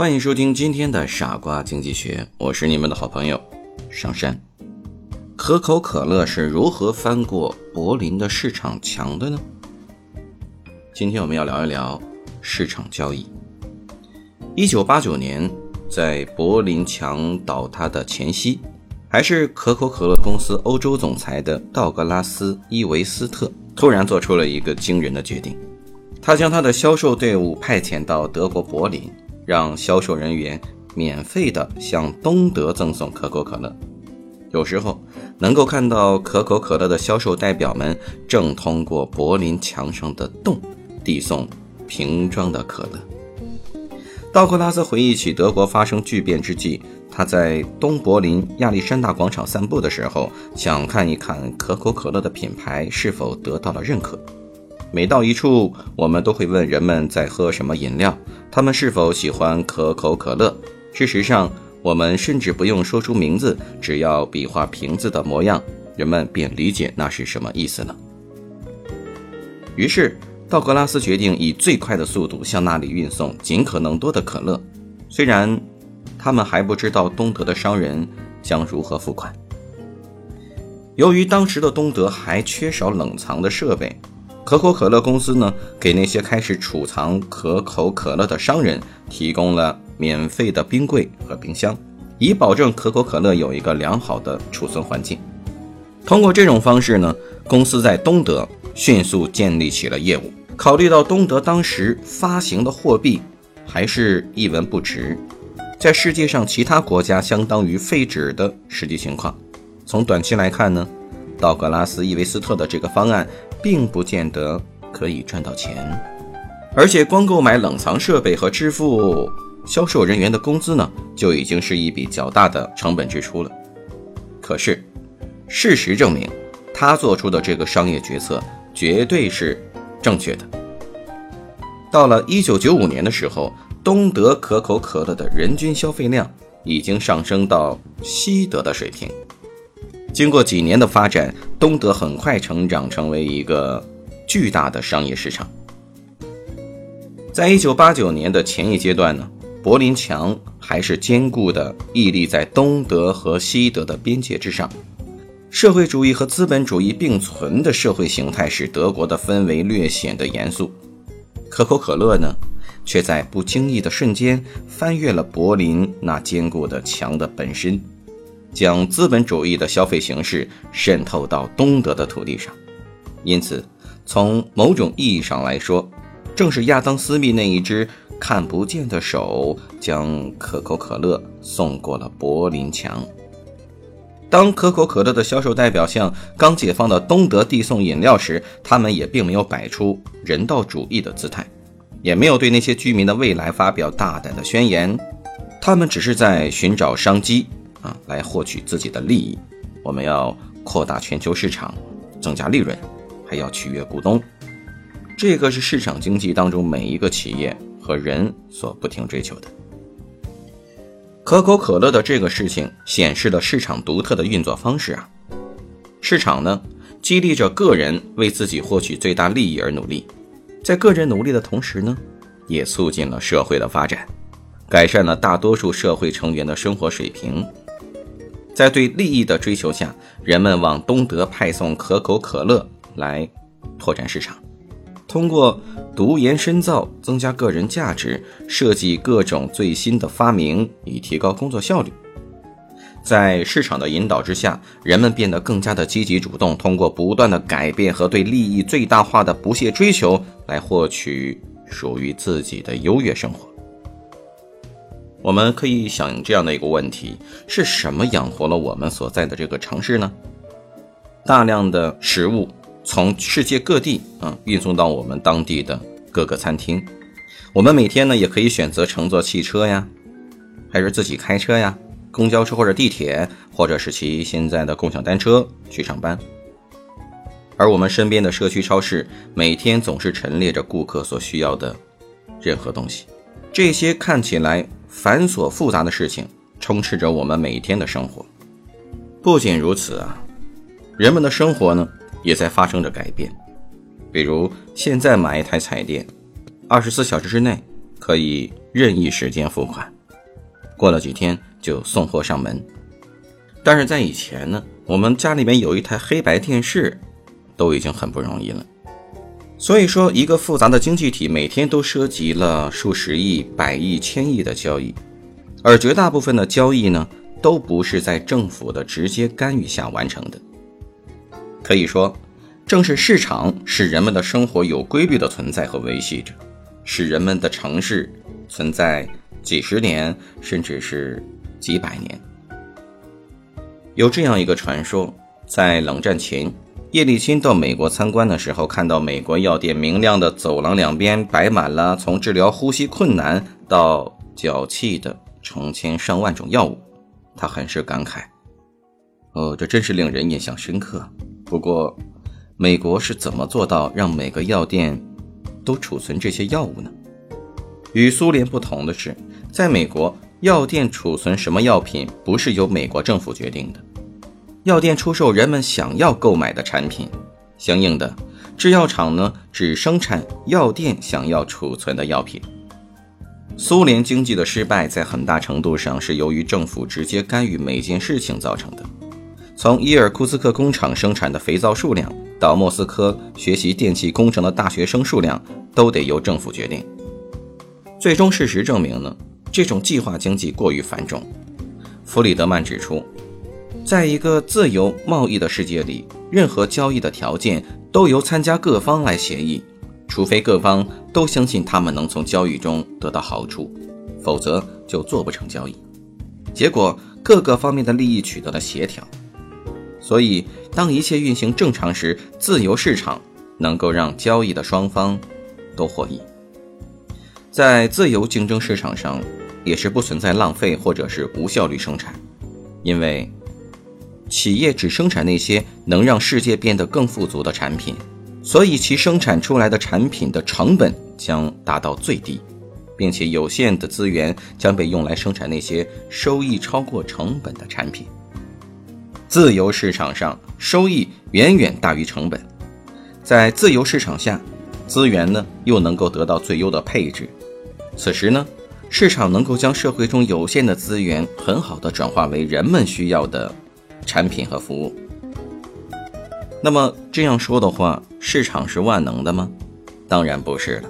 欢迎收听今天的傻瓜经济学，我是你们的好朋友上山。可口可乐是如何翻过柏林的市场墙的呢？今天我们要聊一聊市场交易。一九八九年，在柏林墙倒塌的前夕，还是可口可乐公司欧洲总裁的道格拉斯·伊维斯特突然做出了一个惊人的决定，他将他的销售队伍派遣到德国柏林。让销售人员免费的向东德赠送可口可乐，有时候能够看到可口可乐的销售代表们正通过柏林墙上的洞递送瓶装的可乐。道格拉斯回忆起德国发生巨变之际，他在东柏林亚历山大广场散步的时候，想看一看可口可乐的品牌是否得到了认可。每到一处，我们都会问人们在喝什么饮料，他们是否喜欢可口可乐。事实上，我们甚至不用说出名字，只要比划瓶子的模样，人们便理解那是什么意思了。于是，道格拉斯决定以最快的速度向那里运送尽可能多的可乐，虽然他们还不知道东德的商人将如何付款。由于当时的东德还缺少冷藏的设备。可口可乐公司呢，给那些开始储藏可口可乐的商人提供了免费的冰柜和冰箱，以保证可口可乐有一个良好的储存环境。通过这种方式呢，公司在东德迅速建立起了业务。考虑到东德当时发行的货币还是一文不值，在世界上其他国家相当于废纸的实际情况，从短期来看呢，道格拉斯·伊维斯特的这个方案。并不见得可以赚到钱，而且光购买冷藏设备和支付销售人员的工资呢，就已经是一笔较大的成本支出了。可是，事实证明，他做出的这个商业决策绝对是正确的。到了1995年的时候，东德可口可乐的人均消费量已经上升到西德的水平。经过几年的发展，东德很快成长成为一个巨大的商业市场。在一九八九年的前一阶段呢，柏林墙还是坚固的屹立在东德和西德的边界之上。社会主义和资本主义并存的社会形态使德国的氛围略显得严肃。可口可乐呢，却在不经意的瞬间翻越了柏林那坚固的墙的本身。将资本主义的消费形式渗透到东德的土地上，因此，从某种意义上来说，正是亚当·斯密那一只看不见的手将可口可乐送过了柏林墙。当可口可乐的销售代表向刚解放的东德递送饮料时，他们也并没有摆出人道主义的姿态，也没有对那些居民的未来发表大胆的宣言，他们只是在寻找商机。啊，来获取自己的利益。我们要扩大全球市场，增加利润，还要取悦股东。这个是市场经济当中每一个企业和人所不停追求的。可口可乐的这个事情显示了市场独特的运作方式啊。市场呢，激励着个人为自己获取最大利益而努力，在个人努力的同时呢，也促进了社会的发展，改善了大多数社会成员的生活水平。在对利益的追求下，人们往东德派送可口可乐来拓展市场，通过读研深造增加个人价值，设计各种最新的发明以提高工作效率。在市场的引导之下，人们变得更加的积极主动，通过不断的改变和对利益最大化的不懈追求，来获取属于自己的优越生活。我们可以想这样的一个问题：是什么养活了我们所在的这个城市呢？大量的食物从世界各地啊运送到我们当地的各个餐厅，我们每天呢也可以选择乘坐汽车呀，还是自己开车呀，公交车或者地铁，或者是骑现在的共享单车去上班。而我们身边的社区超市，每天总是陈列着顾客所需要的任何东西。这些看起来繁琐复杂的事情，充斥着我们每天的生活。不仅如此啊，人们的生活呢，也在发生着改变。比如现在买一台彩电，二十四小时之内可以任意时间付款，过了几天就送货上门。但是在以前呢，我们家里面有一台黑白电视，都已经很不容易了。所以说，一个复杂的经济体每天都涉及了数十亿、百亿、千亿的交易，而绝大部分的交易呢，都不是在政府的直接干预下完成的。可以说。正是市场使人们的生活有规律的存在和维系着，使人们的城市存在几十年，甚至是几百年。有这样一个传说，在冷战前，叶利钦到美国参观的时候，看到美国药店明亮的走廊两边摆满了从治疗呼吸困难到脚气的成千上万种药物，他很是感慨：“哦，这真是令人印象深刻。”不过。美国是怎么做到让每个药店都储存这些药物呢？与苏联不同的是，在美国，药店储存什么药品不是由美国政府决定的，药店出售人们想要购买的产品，相应的，制药厂呢只生产药店想要储存的药品。苏联经济的失败在很大程度上是由于政府直接干预每件事情造成的，从伊尔库茨克工厂生产的肥皂数量。到莫斯科学习电气工程的大学生数量都得由政府决定。最终事实证明呢，这种计划经济过于繁重。弗里德曼指出，在一个自由贸易的世界里，任何交易的条件都由参加各方来协议，除非各方都相信他们能从交易中得到好处，否则就做不成交易。结果各个方面的利益取得了协调。所以，当一切运行正常时，自由市场能够让交易的双方都获益。在自由竞争市场上，也是不存在浪费或者是无效率生产，因为企业只生产那些能让世界变得更富足的产品，所以其生产出来的产品的成本将达到最低，并且有限的资源将被用来生产那些收益超过成本的产品。自由市场上收益远远大于成本，在自由市场下，资源呢又能够得到最优的配置。此时呢，市场能够将社会中有限的资源很好的转化为人们需要的产品和服务。那么这样说的话，市场是万能的吗？当然不是了。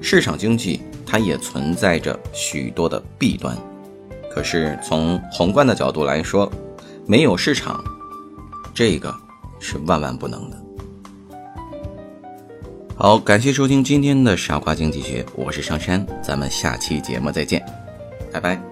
市场经济它也存在着许多的弊端。可是从宏观的角度来说，没有市场，这个是万万不能的。好，感谢收听今天的傻瓜经济学，我是上山，咱们下期节目再见，拜拜。